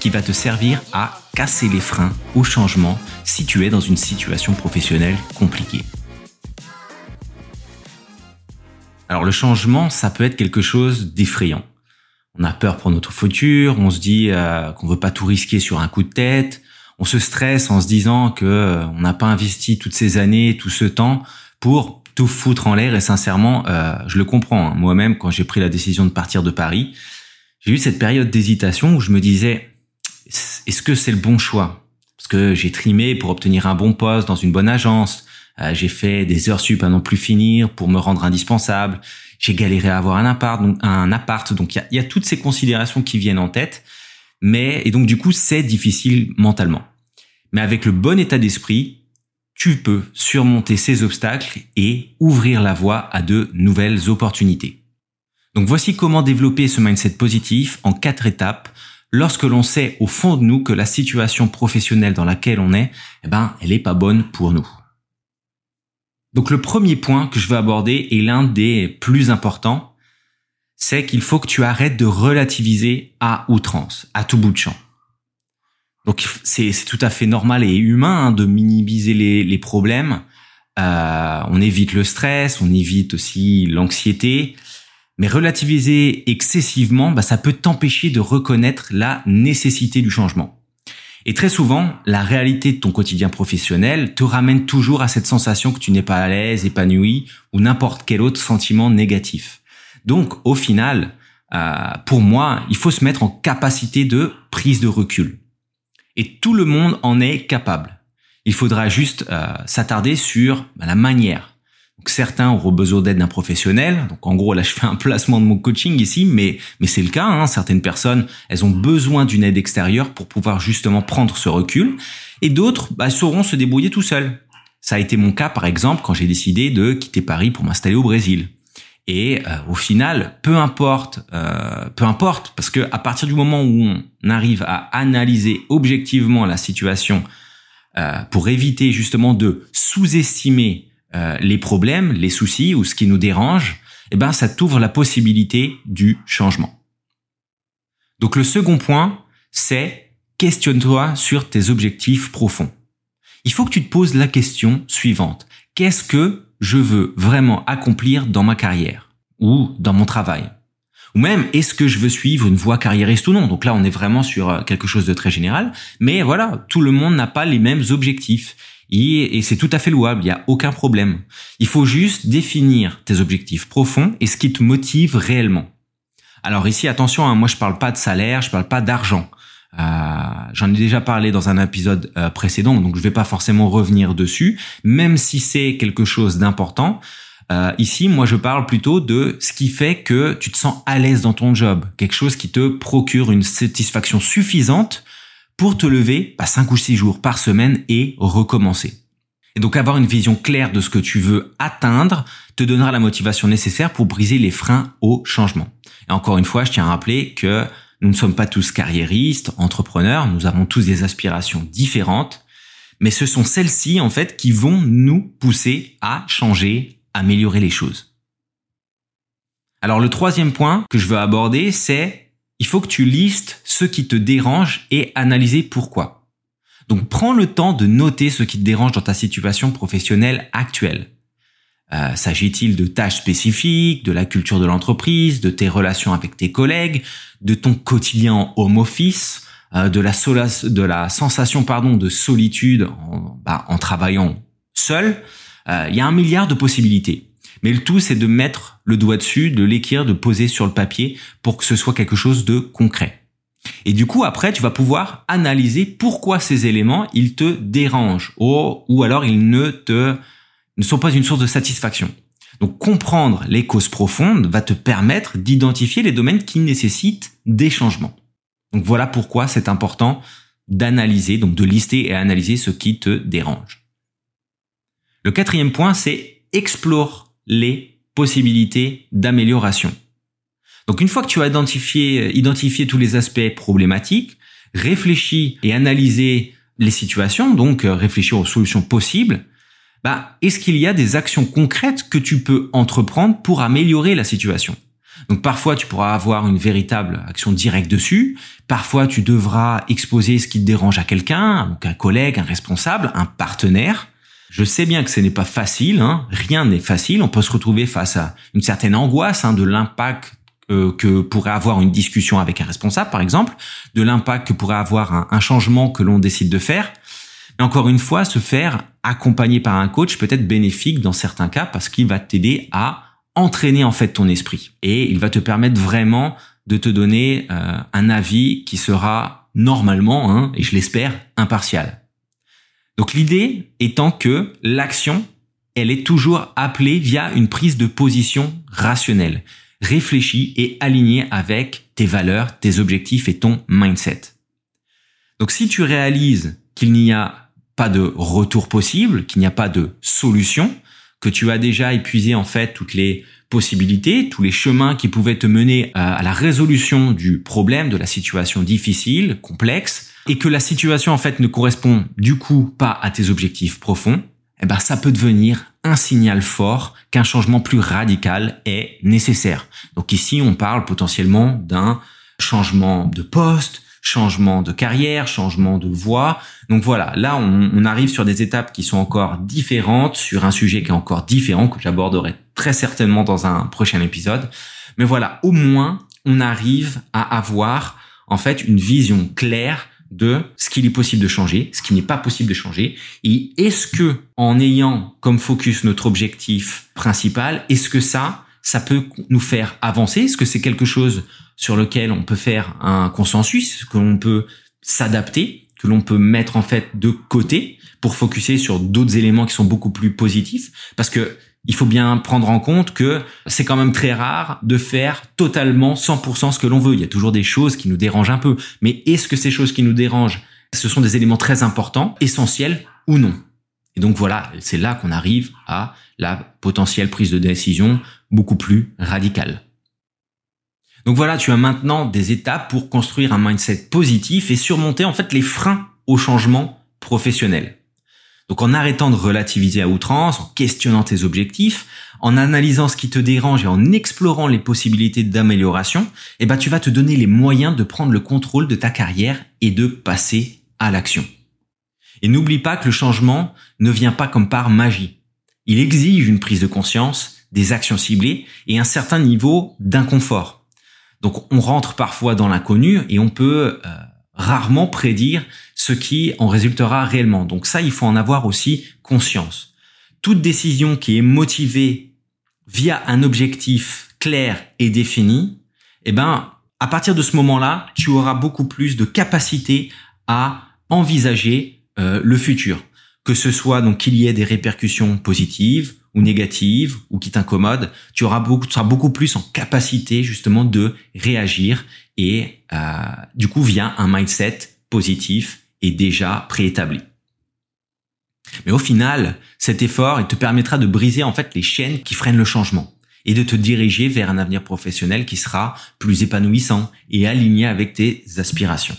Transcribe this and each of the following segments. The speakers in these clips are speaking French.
qui va te servir à casser les freins au changement si tu es dans une situation professionnelle compliquée. Alors le changement, ça peut être quelque chose d'effrayant. On a peur pour notre futur, on se dit euh, qu'on veut pas tout risquer sur un coup de tête, on se stresse en se disant que euh, on n'a pas investi toutes ces années, tout ce temps pour tout foutre en l'air et sincèrement, euh, je le comprends. Hein. Moi-même, quand j'ai pris la décision de partir de Paris, j'ai eu cette période d'hésitation où je me disais, est-ce que c'est le bon choix? Parce que j'ai trimé pour obtenir un bon poste dans une bonne agence, euh, j'ai fait des heures sup à non plus finir pour me rendre indispensable, j'ai galéré à avoir un appart, donc un appart, donc il y y a toutes ces considérations qui viennent en tête, mais et donc du coup c'est difficile mentalement. Mais avec le bon état d'esprit, tu peux surmonter ces obstacles et ouvrir la voie à de nouvelles opportunités. Donc voici comment développer ce mindset positif en quatre étapes lorsque l'on sait au fond de nous que la situation professionnelle dans laquelle on est, eh ben, elle est pas bonne pour nous. Donc le premier point que je veux aborder est l'un des plus importants, c'est qu'il faut que tu arrêtes de relativiser à outrance, à tout bout de champ. Donc c'est tout à fait normal et humain hein, de minimiser les, les problèmes. Euh, on évite le stress, on évite aussi l'anxiété. Mais relativiser excessivement, bah, ça peut t'empêcher de reconnaître la nécessité du changement. Et très souvent, la réalité de ton quotidien professionnel te ramène toujours à cette sensation que tu n'es pas à l'aise, épanoui ou n'importe quel autre sentiment négatif. Donc, au final, euh, pour moi, il faut se mettre en capacité de prise de recul. Et tout le monde en est capable. Il faudra juste euh, s'attarder sur bah, la manière. Donc certains auront besoin d'aide d'un professionnel. Donc en gros là je fais un placement de mon coaching ici, mais mais c'est le cas. Hein. Certaines personnes elles ont besoin d'une aide extérieure pour pouvoir justement prendre ce recul, et d'autres bah, sauront se débrouiller tout seuls. Ça a été mon cas par exemple quand j'ai décidé de quitter Paris pour m'installer au Brésil. Et euh, au final, peu importe, euh, peu importe, parce que à partir du moment où on arrive à analyser objectivement la situation euh, pour éviter justement de sous-estimer les problèmes, les soucis ou ce qui nous dérange, eh ben ça t'ouvre la possibilité du changement. Donc le second point, c'est questionne-toi sur tes objectifs profonds. Il faut que tu te poses la question suivante. Qu'est-ce que je veux vraiment accomplir dans ma carrière ou dans mon travail? Ou même est-ce que je veux suivre une voie carriériste ou non? Donc là, on est vraiment sur euh, quelque chose de très général. Mais voilà, tout le monde n'a pas les mêmes objectifs. Et, c'est tout à fait louable, il n'y a aucun problème. Il faut juste définir tes objectifs profonds et ce qui te motive réellement. Alors ici, attention, hein, moi je parle pas de salaire, je parle pas d'argent. Euh, j'en ai déjà parlé dans un épisode euh, précédent, donc je vais pas forcément revenir dessus, même si c'est quelque chose d'important. Euh, ici, moi, je parle plutôt de ce qui fait que tu te sens à l'aise dans ton job, quelque chose qui te procure une satisfaction suffisante pour te lever pas 5 ou 6 jours par semaine et recommencer. Et donc avoir une vision claire de ce que tu veux atteindre te donnera la motivation nécessaire pour briser les freins au changement. Et encore une fois, je tiens à rappeler que nous ne sommes pas tous carriéristes, entrepreneurs, nous avons tous des aspirations différentes, mais ce sont celles-ci en fait qui vont nous pousser à changer, améliorer les choses. Alors le troisième point que je veux aborder, c'est il faut que tu listes ce qui te dérange et analyser pourquoi. Donc prends le temps de noter ce qui te dérange dans ta situation professionnelle actuelle. Euh, s'agit-il de tâches spécifiques, de la culture de l'entreprise, de tes relations avec tes collègues, de ton quotidien en home office, euh, de la de la sensation pardon de solitude en, bah, en travaillant seul euh, Il y a un milliard de possibilités. Mais le tout, c'est de mettre le doigt dessus, de l'écrire, de poser sur le papier pour que ce soit quelque chose de concret. Et du coup, après, tu vas pouvoir analyser pourquoi ces éléments, ils te dérangent ou, ou alors ils ne te ne sont pas une source de satisfaction. Donc comprendre les causes profondes va te permettre d'identifier les domaines qui nécessitent des changements. Donc voilà pourquoi c'est important d'analyser, donc de lister et analyser ce qui te dérange. Le quatrième point, c'est explore les possibilités d'amélioration. Donc une fois que tu as identifié, identifié tous les aspects problématiques, réfléchis et analysé les situations, donc euh, réfléchir aux solutions possibles, bah, est-ce qu'il y a des actions concrètes que tu peux entreprendre pour améliorer la situation? Donc parfois tu pourras avoir une véritable action directe dessus, parfois tu devras exposer ce qui te dérange à quelqu'un, donc un collègue, un responsable, un partenaire. Je sais bien que ce n'est pas facile, hein. rien n'est facile, on peut se retrouver face à une certaine angoisse hein, de l'impact euh, que pourrait avoir une discussion avec un responsable, par exemple, de l'impact que pourrait avoir un, changement que l'on décide de faire. Mais encore une fois, se faire accompagner par un coach peut être bénéfique dans certains cas parce qu'il va t'aider à entraîner en fait ton esprit et il va te permettre vraiment de te donner euh, un avis qui sera normalement, hein, et je l'espère, impartial. Donc l'idée étant que l'action, elle est toujours appelée via une prise de position rationnelle, réfléchie et alignée avec tes valeurs, tes objectifs et ton mindset. Donc si tu réalises qu'il n'y a pas de retour possible, qu'il n'y a pas de solution, que tu as déjà épuisé en fait toutes les possibilités, tous les chemins qui pouvaient te mener à la résolution du problème, de la situation difficile, complexe, et que la situation en fait ne correspond du coup pas à tes objectifs profonds, eh ben ça peut devenir un signal fort qu'un changement plus radical est nécessaire. Donc ici, on parle potentiellement d'un changement de poste, changement de carrière, changement de voie. Donc voilà, là on, arrive sur des étapes qui sont encore différentes, sur un sujet qui est encore différent, que j'aborderai très certainement dans un prochain épisode. Mais voilà, au moins on arrive à avoir en fait une vision claire de ce qu'il est possible de changer, ce qui n'est pas possible de changer, et est-ce que en ayant comme focus notre objectif principal, est-ce que ça, ça peut nous faire avancer? Est-ce que c'est quelque chose sur lequel on peut faire un consensus, que l'on peut s'adapter, que l'on peut mettre en fait de côté pour focuser sur d'autres éléments qui sont beaucoup plus positifs? Parce que il faut bien prendre en compte que c'est quand même très rare de faire totalement 100% ce que l'on veut. Il y a toujours des choses qui nous dérangent un peu. Mais est-ce que ces choses qui nous dérangent, ce sont des éléments très importants, essentiels ou non? Et donc voilà, c'est là qu'on arrive à la potentielle prise de décision beaucoup plus radicale. Donc voilà, tu as maintenant des étapes pour construire un mindset positif et surmonter en fait les freins au changement professionnel. Donc en arrêtant de relativiser à outrance, en questionnant tes objectifs, en analysant ce qui te dérange et en explorant les possibilités d'amélioration, eh ben tu vas te donner les moyens de prendre le contrôle de ta carrière et de passer à l'action. Et n'oublie pas que le changement ne vient pas comme par magie. Il exige une prise de conscience, des actions ciblées et un certain niveau d'inconfort. Donc on rentre parfois dans l'inconnu et on peut euh, rarement prédire ce qui en résultera réellement. Donc ça, il faut en avoir aussi conscience. Toute décision qui est motivée via un objectif clair et défini, eh ben, à partir de ce moment-là, tu auras beaucoup plus de capacité à envisager euh, le futur. Que ce soit donc qu'il y ait des répercussions positives ou négative ou qui t'incommode, tu auras beaucoup, tu seras beaucoup plus en capacité justement de réagir et euh, du coup via un mindset positif et déjà préétabli. Mais au final, cet effort il te permettra de briser en fait les chaînes qui freinent le changement et de te diriger vers un avenir professionnel qui sera plus épanouissant et aligné avec tes aspirations.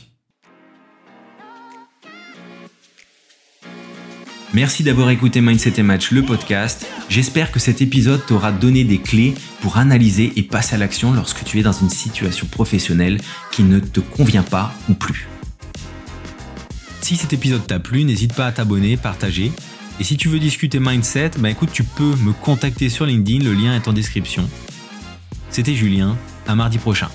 Merci d'avoir écouté Mindset et Match, le podcast. J'espère que cet épisode t'aura donné des clés pour analyser et passer à l'action lorsque tu es dans une situation professionnelle qui ne te convient pas ou plus. Si cet épisode t'a plu, n'hésite pas à t'abonner, partager. Et si tu veux discuter mindset, bah écoute, tu peux me contacter sur LinkedIn, le lien est en description. C'était Julien, à mardi prochain.